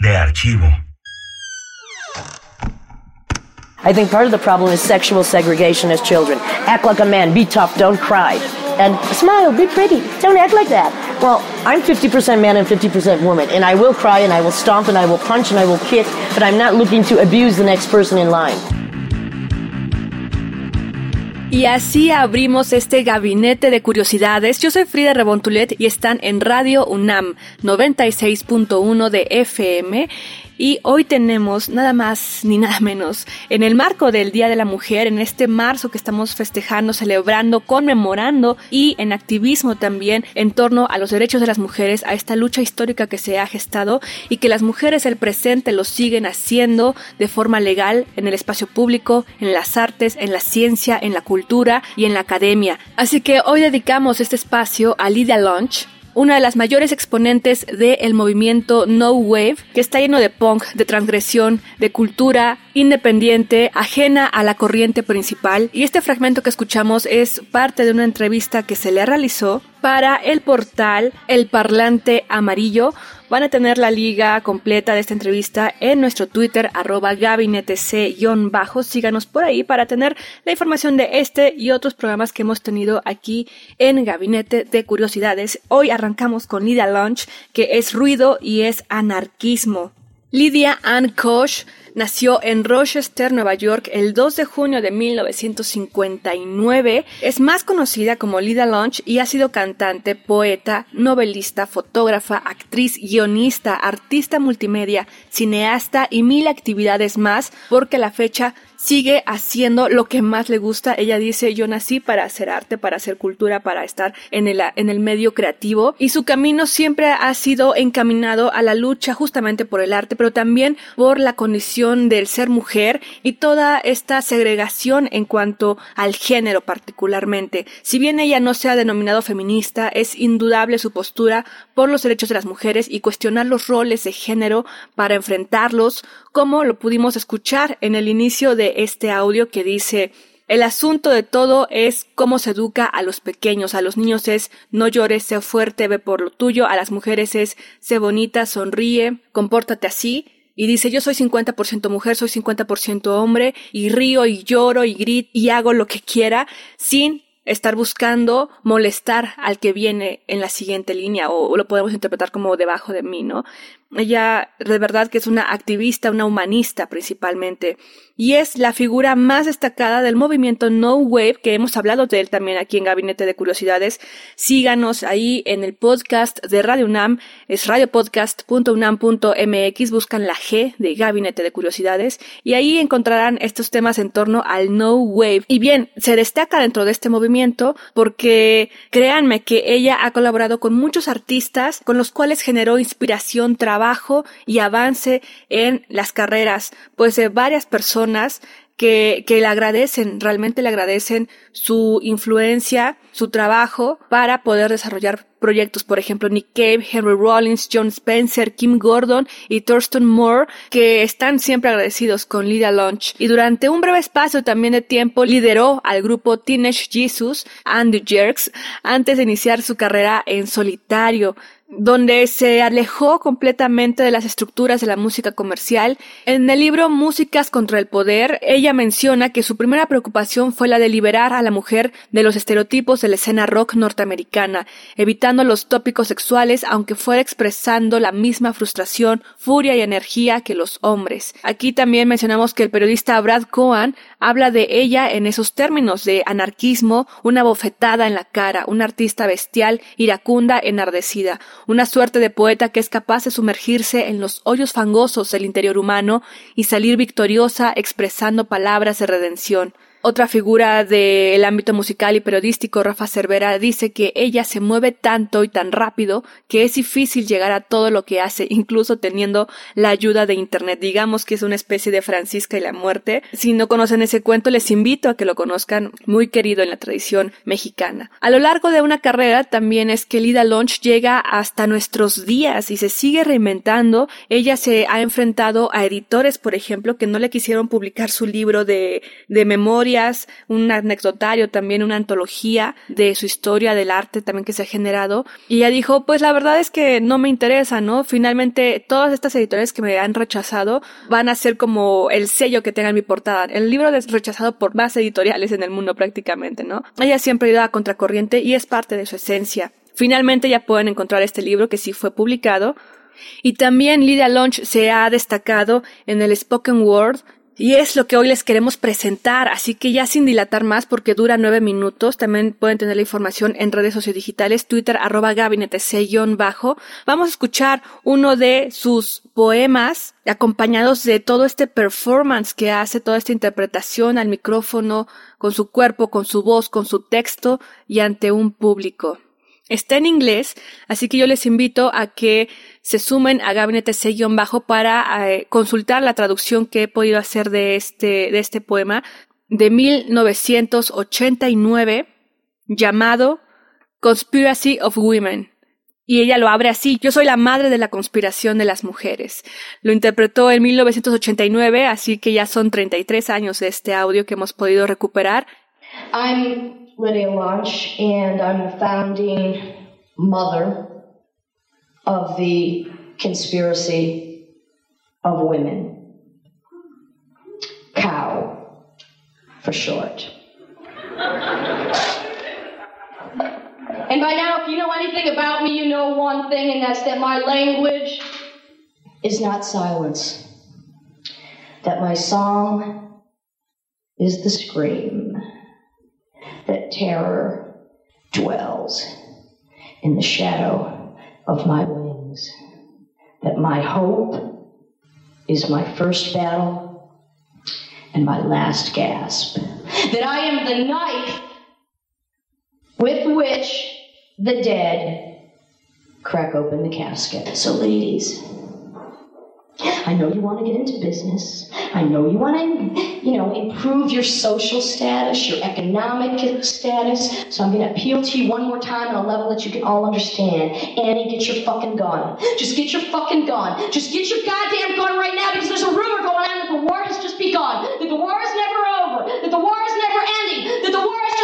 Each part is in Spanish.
de archivo. I think part of the problem is sexual segregation as children. Act like a man, be tough, don't cry. And smile, be pretty, don't act like that. Well, I'm 50% man and 50% woman, and I will cry and I will stomp and I will punch and I will kick, but I'm not looking to abuse the next person in line. Y así abrimos este gabinete de curiosidades. Yo soy Frida Rebontulet y están en Radio UNAM 96.1 de FM y hoy tenemos nada más ni nada menos, en el marco del Día de la Mujer, en este marzo que estamos festejando, celebrando, conmemorando y en activismo también en torno a los derechos de las mujeres, a esta lucha histórica que se ha gestado y que las mujeres del presente lo siguen haciendo de forma legal en el espacio público, en las artes, en la ciencia, en la cultura y en la academia. Así que hoy dedicamos este espacio a Lidia Lunch, una de las mayores exponentes del movimiento No Wave, que está lleno de punk, de transgresión, de cultura, independiente, ajena a la corriente principal. Y este fragmento que escuchamos es parte de una entrevista que se le realizó para el portal El Parlante Amarillo. Van a tener la liga completa de esta entrevista en nuestro Twitter, arroba gabinete c-bajo. Síganos por ahí para tener la información de este y otros programas que hemos tenido aquí en Gabinete de Curiosidades. Hoy arrancamos con Lidia Launch, que es ruido y es anarquismo. Lydia Ann Koch nació en Rochester, Nueva York, el 2 de junio de 1959. Es más conocida como Lida Lunch y ha sido cantante, poeta, novelista, fotógrafa, actriz, guionista, artista multimedia, cineasta y mil actividades más, porque la fecha sigue haciendo lo que más le gusta. Ella dice, yo nací para hacer arte, para hacer cultura, para estar en el, en el medio creativo. Y su camino siempre ha sido encaminado a la lucha justamente por el arte, pero también por la condición del ser mujer y toda esta segregación en cuanto al género particularmente. Si bien ella no se ha denominado feminista, es indudable su postura por los derechos de las mujeres y cuestionar los roles de género para enfrentarlos, como lo pudimos escuchar en el inicio de este audio que dice el asunto de todo es cómo se educa a los pequeños. A los niños es no llores, sé fuerte, ve por lo tuyo. A las mujeres es sé bonita, sonríe, compórtate así. Y dice, yo soy 50% mujer, soy 50% hombre, y río y lloro y grito y hago lo que quiera, sin estar buscando molestar al que viene en la siguiente línea o, lo podemos interpretar como debajo de mí, ¿no? Ella de verdad que es una activista, una humanista principalmente y es la figura más destacada del movimiento No Wave que hemos hablado de él también aquí en Gabinete de Curiosidades. Síganos ahí en el podcast de Radio UNAM, es radiopodcast.unam.mx, buscan la G de Gabinete de Curiosidades y ahí encontrarán estos temas en torno al No Wave. Y bien, se destaca dentro de este movimiento porque créanme que ella ha colaborado con muchos artistas con los cuales generó inspiración, trabajo y avance en las carreras, pues de varias personas que, que, le agradecen, realmente le agradecen su influencia, su trabajo para poder desarrollar proyectos, por ejemplo, Nick Cave, Henry Rollins, John Spencer, Kim Gordon y Thurston Moore, que están siempre agradecidos con Lydia Lunch. Y durante un breve espacio también de tiempo lideró al grupo Teenage Jesus Andy Jerks antes de iniciar su carrera en solitario donde se alejó completamente de las estructuras de la música comercial. En el libro Músicas contra el Poder, ella menciona que su primera preocupación fue la de liberar a la mujer de los estereotipos de la escena rock norteamericana, los tópicos sexuales aunque fuera expresando la misma frustración, furia y energía que los hombres. Aquí también mencionamos que el periodista Brad Cohen habla de ella en esos términos de anarquismo, una bofetada en la cara, una artista bestial, iracunda, enardecida, una suerte de poeta que es capaz de sumergirse en los hoyos fangosos del interior humano y salir victoriosa expresando palabras de redención. Otra figura del ámbito musical y periodístico, Rafa Cervera, dice que ella se mueve tanto y tan rápido que es difícil llegar a todo lo que hace, incluso teniendo la ayuda de Internet. Digamos que es una especie de Francisca y la muerte. Si no conocen ese cuento, les invito a que lo conozcan, muy querido en la tradición mexicana. A lo largo de una carrera también es que Lida Lunch llega hasta nuestros días y se sigue reinventando. Ella se ha enfrentado a editores, por ejemplo, que no le quisieron publicar su libro de, de memoria un anecdotario también, una antología de su historia del arte también que se ha generado. Y ella dijo, pues la verdad es que no me interesa, ¿no? Finalmente todas estas editoriales que me han rechazado van a ser como el sello que tenga en mi portada. El libro es rechazado por más editoriales en el mundo prácticamente, ¿no? Ella siempre ha ido a contracorriente y es parte de su esencia. Finalmente ya pueden encontrar este libro que sí fue publicado. Y también Lydia Lunch se ha destacado en el Spoken Word y es lo que hoy les queremos presentar, así que ya sin dilatar más porque dura nueve minutos, también pueden tener la información en redes sociodigitales, Twitter arroba gabinete bajo. Vamos a escuchar uno de sus poemas acompañados de todo este performance que hace, toda esta interpretación al micrófono, con su cuerpo, con su voz, con su texto y ante un público. Está en inglés, así que yo les invito a que se sumen a Gabinete C-Bajo para eh, consultar la traducción que he podido hacer de este, de este poema de 1989 llamado Conspiracy of Women. Y ella lo abre así, yo soy la madre de la conspiración de las mujeres. Lo interpretó en 1989, así que ya son 33 años de este audio que hemos podido recuperar. Lydia Lunch, and I'm the founding mother of the conspiracy of women. Cow, for short. and by now, if you know anything about me, you know one thing, and that's that my language is not silence, that my song is the scream that terror dwells in the shadow of my wings, that my hope is my first battle and my last gasp, that I am the knife with which the dead crack open the casket. So, ladies, I know you want to get into business. I know you want to you know, improve your social status, your economic status. So I'm going to appeal to you one more time on a level that you can all understand. Annie, get your fucking gun. Just get your fucking gun. Just get your goddamn gun right now because there's a rumor going on that the war has just begun, that the war is never over, that the war is never ending, that the war is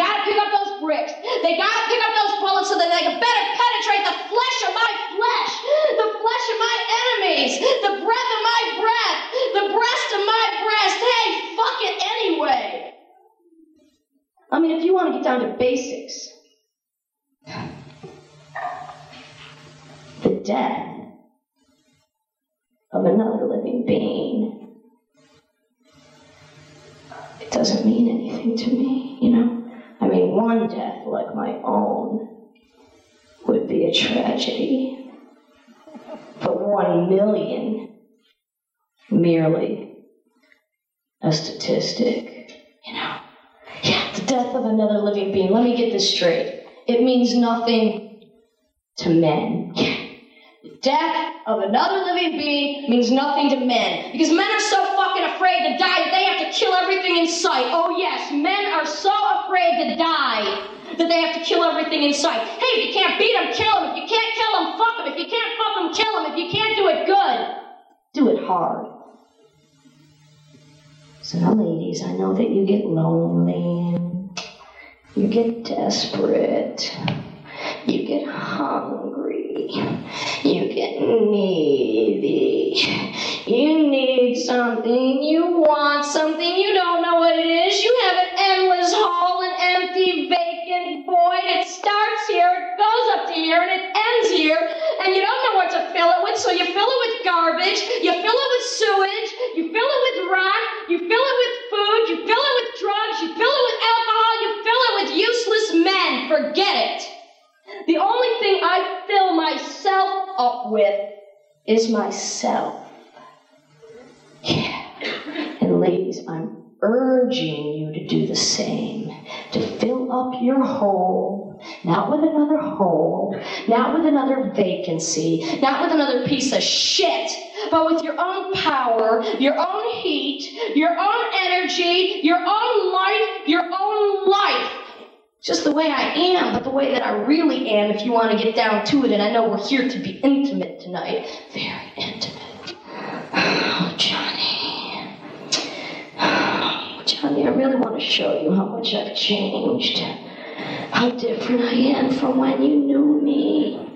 got to pick up those bricks. They got to pick up those bullets so that they can better penetrate the flesh of my flesh, the flesh of my enemies, the breath of my breath, the breast of my breast. Hey, fuck it anyway. I mean, if you want to get down to basics, the death of another living being. It doesn't mean anything to me, you know? one death like my own would be a tragedy, but one million merely a statistic. You know, yeah, the death of another living being. Let me get this straight. It means nothing to men death of another living being means nothing to men. Because men are so fucking afraid to die that they have to kill everything in sight. Oh, yes, men are so afraid to die that they have to kill everything in sight. Hey, if you can't beat them, kill them. If you can't kill them, fuck them. If you can't fuck them, kill them. If you can't do it good, do it hard. So now, ladies, I know that you get lonely you get desperate. You get hungry. You Maybe You need something. You want something. You don't know what it is. You have an endless hole, an empty, vacant void. It starts here, it goes up to here, and it ends here. And you don't know what to fill it with, so you fill it with garbage. You fill it with sewage. You fill it with with is myself. Yeah. And ladies, I'm urging you to do the same, to fill up your hole, not with another hole, not with another vacancy, not with another piece of shit, but with your own power, your own heat, your own energy, your own light, your own just the way I am, but the way that I really am, if you want to get down to it. And I know we're here to be intimate tonight. Very intimate. Oh, Johnny. Oh, Johnny, I really want to show you how much I've changed. How different I am from when you knew me.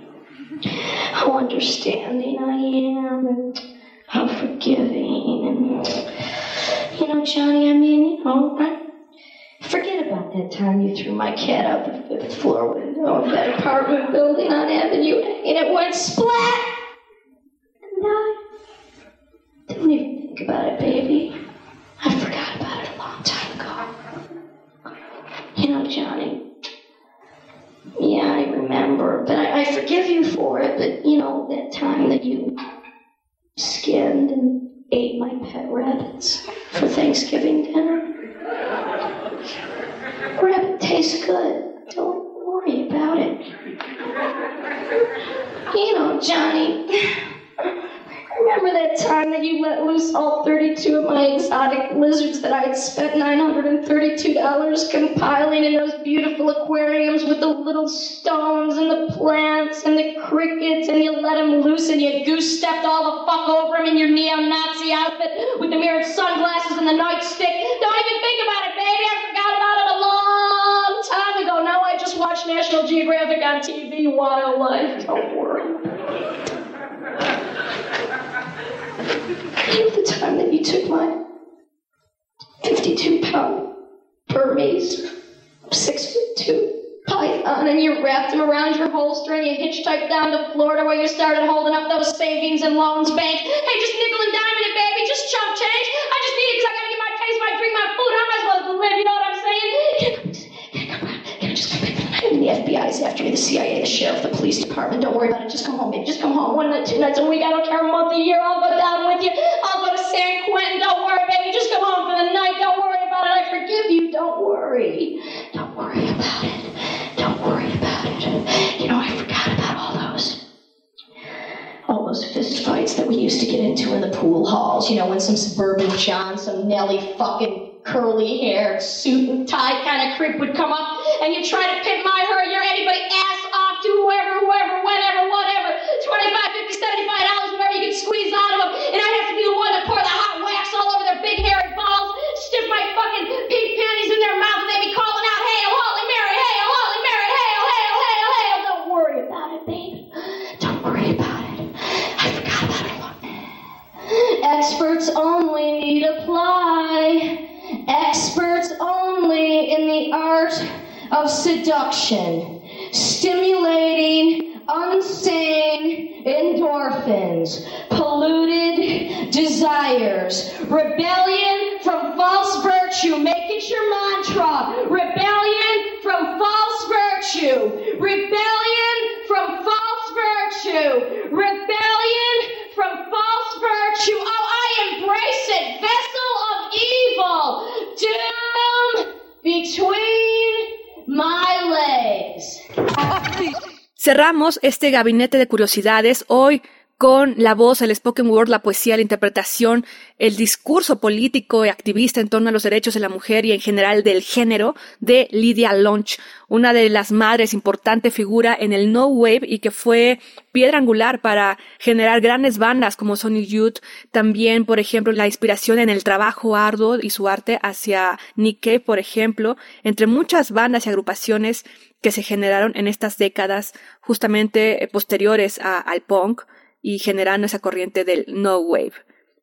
How understanding I am, and how forgiving. And, you know, Johnny, I mean, you know, I that time you threw my cat out the fifth floor window of that apartment building on Avenue A, and it went splat. And I didn't even think about it, baby. I forgot about it a long time ago. You know, Johnny. Yeah, I remember, but I, I forgive you for it. But you know that time that you skinned and ate my pet rabbits for Thanksgiving dinner. Rib tastes good. Don't worry about it. You know, Johnny remember that time that you let loose all 32 of my exotic lizards that I had spent $932 compiling in those beautiful aquariums with the little stones and the plants and the crickets, and you let them loose and you goose stepped all the fuck over them in your neo Nazi outfit with the mirrored sunglasses and the nightstick? Don't even think about it, baby! I forgot about it a long time ago. Now I just watch National Geographic on TV, wildlife. Don't worry the time that you took my 52 pound Burmese, six foot two python, and you wrapped him around your holster and you hitchhiked down to Florida where you started holding up those savings and loans bank. Hey, just nickel and dime it, baby, just chump change. I just need it because I got FBI is after you, the CIA, the sheriff, the police department. Don't worry about it. Just come home, baby. Just come home. One night, two nights a week. I don't care. A month, a year. I'll go down with you. I'll go to San Quentin. Don't worry, baby. Just come home for the night. Don't worry about it. I forgive you. Don't worry. Don't worry about it. Don't worry about it. You know, I forgot about all those all those fist fights that we used to get into in the pool halls. You know, when some suburban John, some Nelly fucking curly hair, suit and tie kind of creep would come up and you try to pin my stimulating unsane endorphins, polluted desires, rebellion from false virtue. Make it your mantra. Rebellion from false virtue. Rebellion from false virtue. Rebellion from false virtue. Oh, I embrace it. This Cerramos este gabinete de curiosidades hoy con la voz, el spoken word, la poesía, la interpretación, el discurso político y activista en torno a los derechos de la mujer y en general del género de Lydia Lunch, una de las madres importante figura en el No Wave y que fue piedra angular para generar grandes bandas como Sonic Youth, también, por ejemplo, la inspiración en el trabajo arduo y su arte hacia Nikkei, por ejemplo, entre muchas bandas y agrupaciones que se generaron en estas décadas justamente eh, posteriores al punk y generando esa corriente del no wave.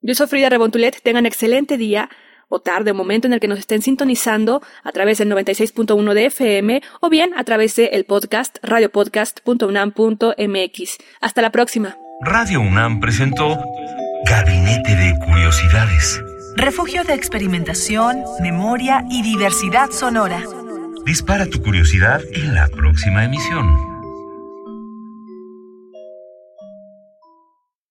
Yo soy Frida Rebontulet, tengan excelente día o tarde o momento en el que nos estén sintonizando a través del 96.1 de FM o bien a través del podcast radiopodcast.unam.mx. Hasta la próxima. Radio UNAM presentó Gabinete de Curiosidades. Refugio de experimentación, memoria y diversidad sonora. Dispara tu curiosidad en la próxima emisión.